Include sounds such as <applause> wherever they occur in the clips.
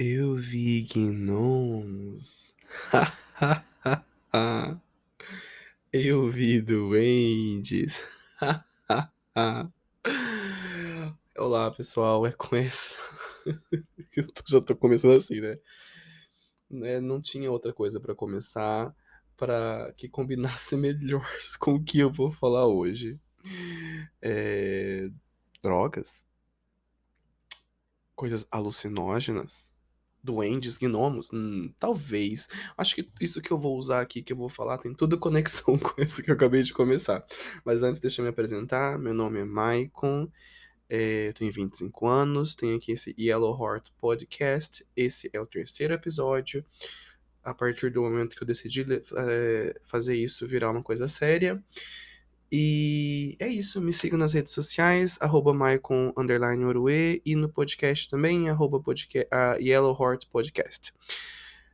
Eu vi gnomos. <laughs> Eu vi duendes. <laughs> Olá, pessoal. É com essa. <laughs> Eu já tô começando assim, né? né? Não tinha outra coisa para começar para que combinasse melhor com o que eu vou falar hoje. É... Drogas? Coisas alucinógenas? Duendes, gnomos? Hum, talvez. Acho que isso que eu vou usar aqui, que eu vou falar, tem tudo <laughs> conexão com isso que eu acabei de começar. Mas antes, deixa eu me apresentar. Meu nome é Maicon. É, eu tenho 25 anos, tenho aqui esse Yellow Heart Podcast. Esse é o terceiro episódio. A partir do momento que eu decidi é, fazer isso virar uma coisa séria. E é isso, me sigam nas redes sociais, arroba e no podcast também, arroba podcast, Podcast.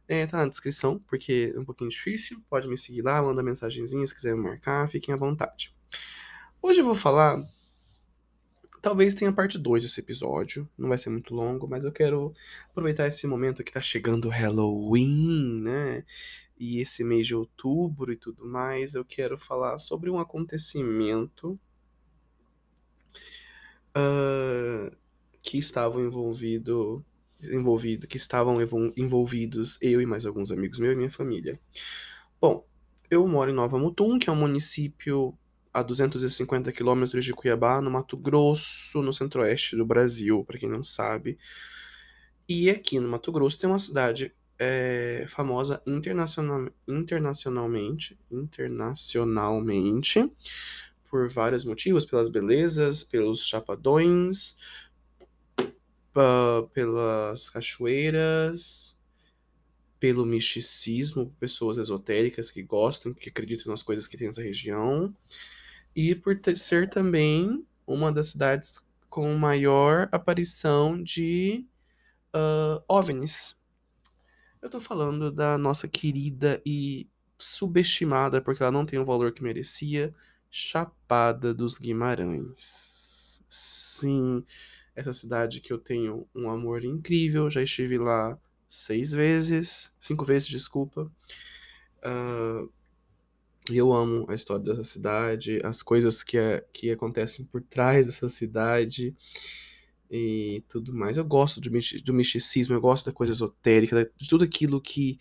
É, tá na descrição, porque é um pouquinho difícil, pode me seguir lá, manda mensagenzinha se quiser me marcar, fiquem à vontade. Hoje eu vou falar, talvez tenha parte 2 desse episódio, não vai ser muito longo, mas eu quero aproveitar esse momento que tá chegando Halloween, né? E esse mês de outubro e tudo mais, eu quero falar sobre um acontecimento uh, que estavam envolvido, envolvido, que estavam envolvidos eu e mais alguns amigos meus e minha família. Bom, eu moro em Nova Mutum, que é um município a 250 quilômetros de Cuiabá, no Mato Grosso, no centro-oeste do Brasil, para quem não sabe. E aqui no Mato Grosso tem uma cidade é famosa internacional, internacionalmente, internacionalmente, por vários motivos, pelas belezas, pelos chapadões, pelas cachoeiras, pelo misticismo, pessoas esotéricas que gostam, que acreditam nas coisas que tem nessa região, e por ter, ser também uma das cidades com maior aparição de uh, OVNIs. Eu tô falando da nossa querida e subestimada, porque ela não tem o valor que merecia, Chapada dos Guimarães. Sim, essa cidade que eu tenho um amor incrível, já estive lá seis vezes, cinco vezes, desculpa. Uh, eu amo a história dessa cidade, as coisas que, é, que acontecem por trás dessa cidade e tudo mais. Eu gosto do, do misticismo, eu gosto da coisa esotérica, de tudo aquilo que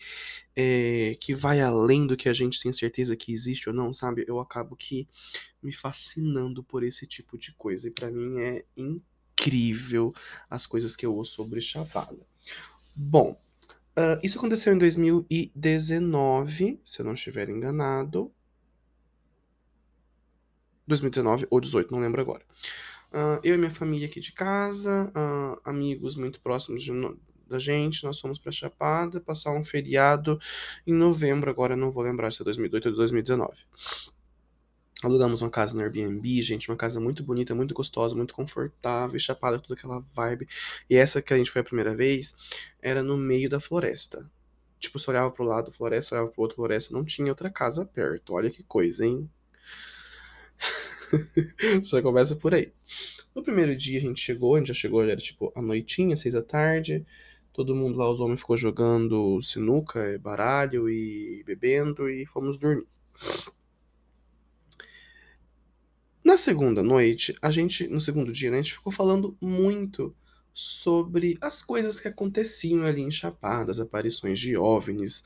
é, que vai além do que a gente tem certeza que existe ou não, sabe? Eu acabo que me fascinando por esse tipo de coisa. E para mim é incrível as coisas que eu ouço sobre Chapada. Bom, uh, isso aconteceu em 2019, se eu não estiver enganado. 2019 ou 18, não lembro agora. Uh, eu e minha família aqui de casa, uh, amigos muito próximos de, da gente, nós fomos para Chapada passar um feriado em novembro, agora não vou lembrar se é 2018 ou 2019. Alugamos uma casa no Airbnb, gente, uma casa muito bonita, muito gostosa, muito confortável, Chapada, toda aquela vibe. E essa que a gente foi a primeira vez, era no meio da floresta. Tipo, você olhava pro lado floresta, olhava pro outro floresta, não tinha outra casa perto. Olha que coisa, hein? <laughs> já começa por aí. No primeiro dia a gente chegou, a gente já chegou, era tipo a noitinha, seis da tarde. Todo mundo lá, os homens ficou jogando sinuca, baralho e bebendo e fomos dormir. Na segunda noite, a gente, no segundo dia, né, a gente ficou falando muito sobre as coisas que aconteciam ali em Chapada, as aparições de OVNIs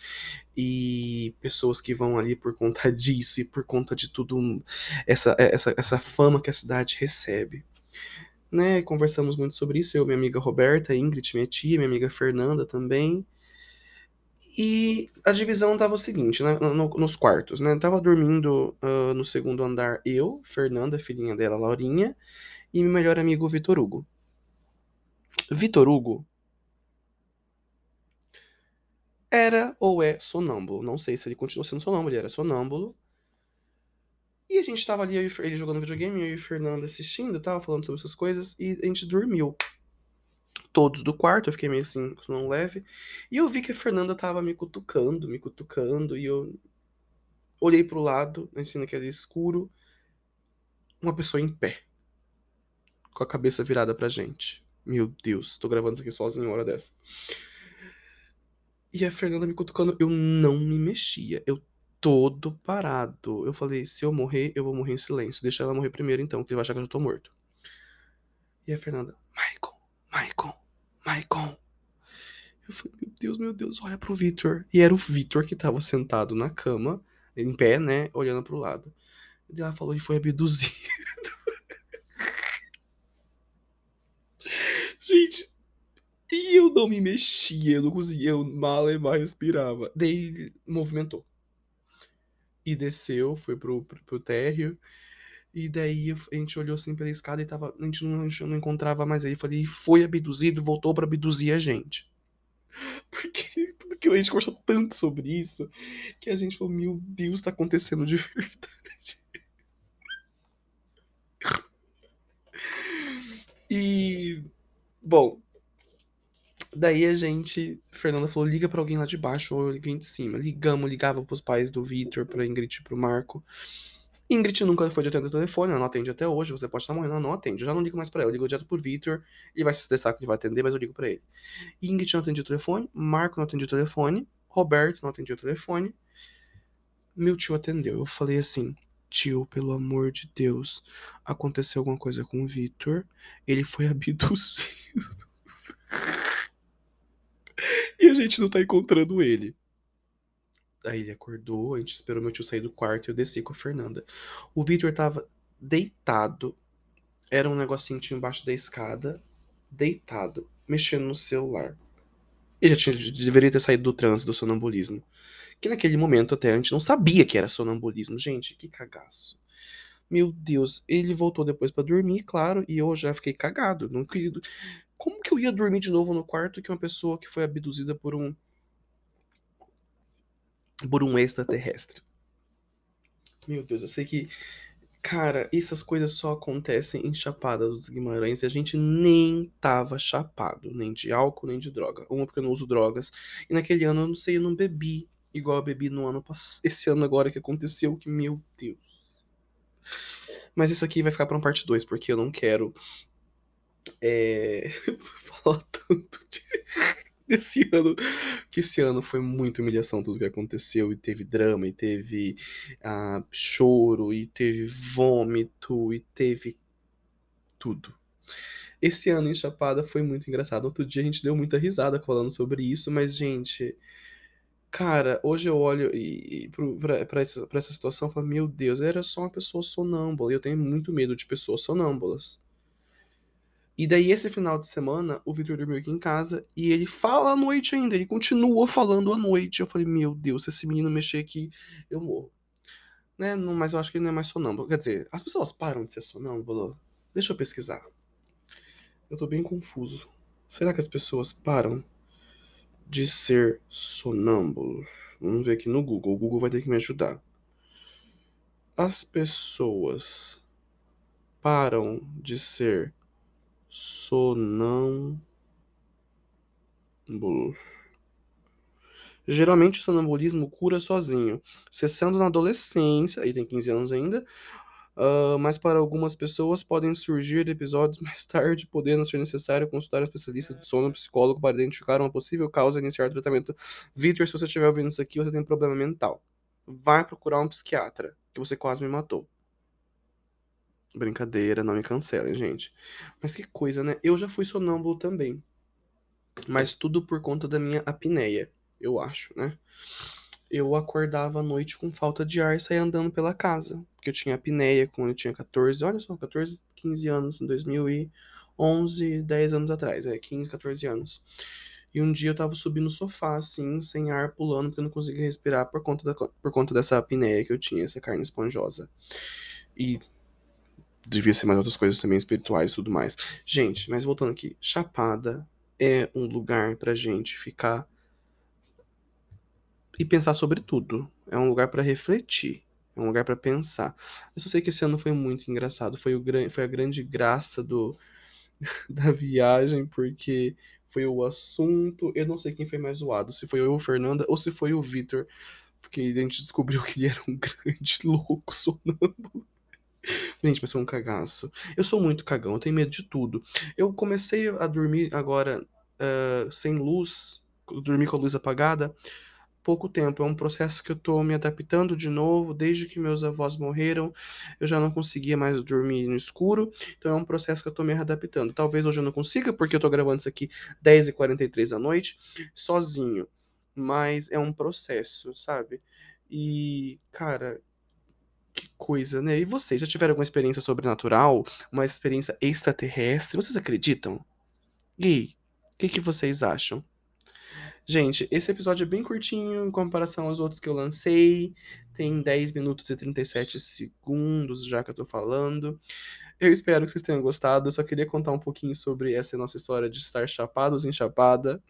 e pessoas que vão ali por conta <laughs> disso e por conta de tudo essa, essa, essa fama que a cidade recebe. Né, conversamos muito sobre isso, eu, minha amiga Roberta, Ingrid, minha tia, minha amiga Fernanda também. E a divisão tava o seguinte, né, no, nos quartos, né? Tava dormindo uh, no segundo andar eu, Fernanda, filhinha dela, Laurinha, e meu melhor amigo Vitor Hugo. Vitor Hugo era ou é sonâmbulo. Não sei se ele continua sendo sonâmbulo, ele era sonâmbulo. E a gente tava ali, ele jogando videogame, eu e o Fernando assistindo, tava falando sobre essas coisas, e a gente dormiu. Todos do quarto, eu fiquei meio assim, com sono leve. E eu vi que a Fernanda tava me cutucando, me cutucando, e eu olhei pro lado, assim, naquele escuro, uma pessoa em pé, com a cabeça virada pra gente. Meu Deus, tô gravando isso aqui sozinho uma hora dessa. E a Fernanda me cutucando, eu não me mexia. Eu todo parado. Eu falei, se eu morrer, eu vou morrer em silêncio. Deixa ela morrer primeiro então, que ele vai achar que eu já tô morto. E a Fernanda, Michael, Michael, Michael. Eu falei, meu Deus, meu Deus, olha pro Victor. E era o Victor que tava sentado na cama, em pé, né, olhando pro lado. E ela falou, e foi abduzido. <laughs> Gente, e eu não me mexia, eu não conseguia, eu mal e mal respirava. Daí movimentou. E desceu, foi pro, pro, pro térreo. E daí a gente olhou assim pela escada e tava, a, gente não, a gente não encontrava mais ele. Falei, foi abduzido, voltou para abduzir a gente. <laughs> Porque tudo que a gente conversou tanto sobre isso que a gente falou, meu Deus, tá acontecendo de <laughs> verdade. E bom, daí a gente, Fernanda falou, liga para alguém lá de baixo ou alguém de cima. Ligamos, ligava pros pais do Victor, pra Ingrid e pro Marco. Ingrid nunca foi de atender o telefone, ela não atende até hoje. Você pode estar morrendo, ela não atende. Eu já não ligo mais pra ela. Eu ligo direto pro Victor. Ele vai se estressar que ele vai atender, mas eu ligo pra ele. Ingrid não atendia o telefone. Marco não atendia o telefone. Roberto não atendia o telefone. Meu tio atendeu. Eu falei assim: Tio, pelo amor de Deus, aconteceu alguma coisa com o Victor. Ele foi <laughs> abduzido. e a gente não tá encontrando ele. Aí ele acordou, a gente esperou meu tio sair do quarto e eu desci com a Fernanda. O Victor tava deitado. Era um negocinho tinha embaixo da escada. Deitado, mexendo no celular. Ele já tinha, deveria ter saído do transe do sonambulismo. Que naquele momento até a gente não sabia que era sonambulismo. Gente, que cagaço. Meu Deus, ele voltou depois para dormir, claro, e eu já fiquei cagado. Não queria... Como que eu ia dormir de novo no quarto que uma pessoa que foi abduzida por um por um extraterrestre. Meu Deus, eu sei que. Cara, essas coisas só acontecem em Chapada dos Guimarães e a gente nem tava chapado, nem de álcool, nem de droga. Uma, porque eu não uso drogas. E naquele ano, eu não sei, eu não bebi igual eu bebi no ano passado. Esse ano agora que aconteceu, que meu Deus. Mas isso aqui vai ficar pra uma parte 2, porque eu não quero. É. <laughs> falar tanto de <laughs> esse ano, que esse ano foi muita humilhação tudo que aconteceu, e teve drama, e teve ah, choro, e teve vômito, e teve tudo. Esse ano em Chapada foi muito engraçado. Outro dia a gente deu muita risada falando sobre isso, mas, gente, cara, hoje eu olho e, e pra, essa, essa situação e falo, meu Deus, era só uma pessoa sonâmbula, e eu tenho muito medo de pessoas sonâmbulas. E daí, esse final de semana, o Victor dormiu aqui em casa e ele fala à noite ainda. Ele continua falando à noite. Eu falei, meu Deus, se esse menino mexer aqui, eu morro. Né? Não, mas eu acho que ele não é mais sonâmbulo. Quer dizer, as pessoas param de ser sonâmbulo? Deixa eu pesquisar. Eu tô bem confuso. Será que as pessoas param de ser sonâmbulos? Vamos ver aqui no Google. O Google vai ter que me ajudar. As pessoas param de ser sonâmbulos. Geralmente o sonambulismo cura sozinho, cessando na adolescência, aí tem 15 anos ainda, uh, mas para algumas pessoas podem surgir episódios <laughs> mais tarde, podendo ser necessário consultar um especialista de sono, um psicólogo, para identificar uma possível causa e iniciar tratamento. Victor, se você estiver ouvindo isso aqui, você tem problema mental. Vai procurar um psiquiatra, que você quase me matou. Brincadeira, não me cancelem, gente. Mas que coisa, né? Eu já fui sonâmbulo também. Mas tudo por conta da minha apneia, eu acho, né? Eu acordava à noite com falta de ar e saía andando pela casa. Porque eu tinha apneia quando eu tinha 14, olha só, 14, 15 anos, em 2011, 10 anos atrás, é, 15, 14 anos. E um dia eu tava subindo no sofá, assim, sem ar, pulando, porque eu não conseguia respirar por conta, da, por conta dessa apneia que eu tinha, essa carne esponjosa. E devia ser mais outras coisas também espirituais e tudo mais. Gente, mas voltando aqui, Chapada é um lugar pra gente ficar e pensar sobre tudo. É um lugar para refletir, é um lugar para pensar. Eu só sei que esse ano foi muito engraçado, foi, o, foi a grande graça do <laughs> da viagem, porque foi o assunto. Eu não sei quem foi mais zoado, se foi eu Fernanda ou se foi o Vitor, porque a gente descobriu que ele era um <laughs> grande louco sonâmbulo. Gente, mas foi um cagaço. Eu sou muito cagão, eu tenho medo de tudo. Eu comecei a dormir agora uh, sem luz dormir com a luz apagada, pouco tempo. É um processo que eu tô me adaptando de novo. Desde que meus avós morreram, eu já não conseguia mais dormir no escuro. Então é um processo que eu tô me adaptando. Talvez hoje eu não consiga, porque eu tô gravando isso aqui 10h43 da noite, sozinho. Mas é um processo, sabe? E, cara, que coisa, né? E vocês já tiveram alguma experiência sobrenatural? Uma experiência extraterrestre? Vocês acreditam? E o que, que vocês acham? Gente, esse episódio é bem curtinho em comparação aos outros que eu lancei. Tem 10 minutos e 37 segundos já que eu tô falando. Eu espero que vocês tenham gostado. Eu só queria contar um pouquinho sobre essa nossa história de estar chapados em Chapada,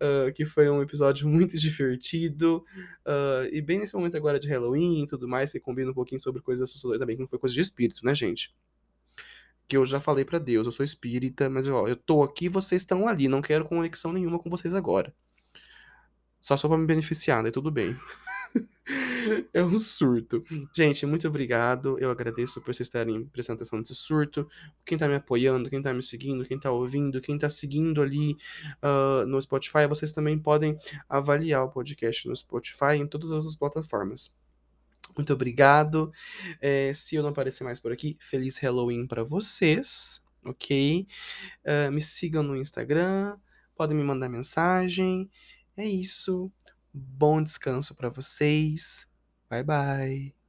uh, que foi um episódio <laughs> muito divertido. Uh, e bem nesse momento agora de Halloween e tudo mais, que combina um pouquinho sobre coisas assustadoras também, que não foi coisa de espírito, né, gente? Que eu já falei para Deus, eu sou espírita, mas ó, eu tô aqui, vocês estão ali, não quero conexão nenhuma com vocês agora. Só só pra me beneficiar, né? Tudo bem. <laughs> é um surto. Gente, muito obrigado. Eu agradeço por vocês estarem prestando atenção nesse surto. Quem tá me apoiando, quem tá me seguindo, quem tá ouvindo, quem tá seguindo ali uh, no Spotify, vocês também podem avaliar o podcast no Spotify em todas as plataformas. Muito obrigado. É, se eu não aparecer mais por aqui, feliz Halloween para vocês, ok? Uh, me sigam no Instagram, podem me mandar mensagem. É isso. Bom descanso para vocês. Bye bye.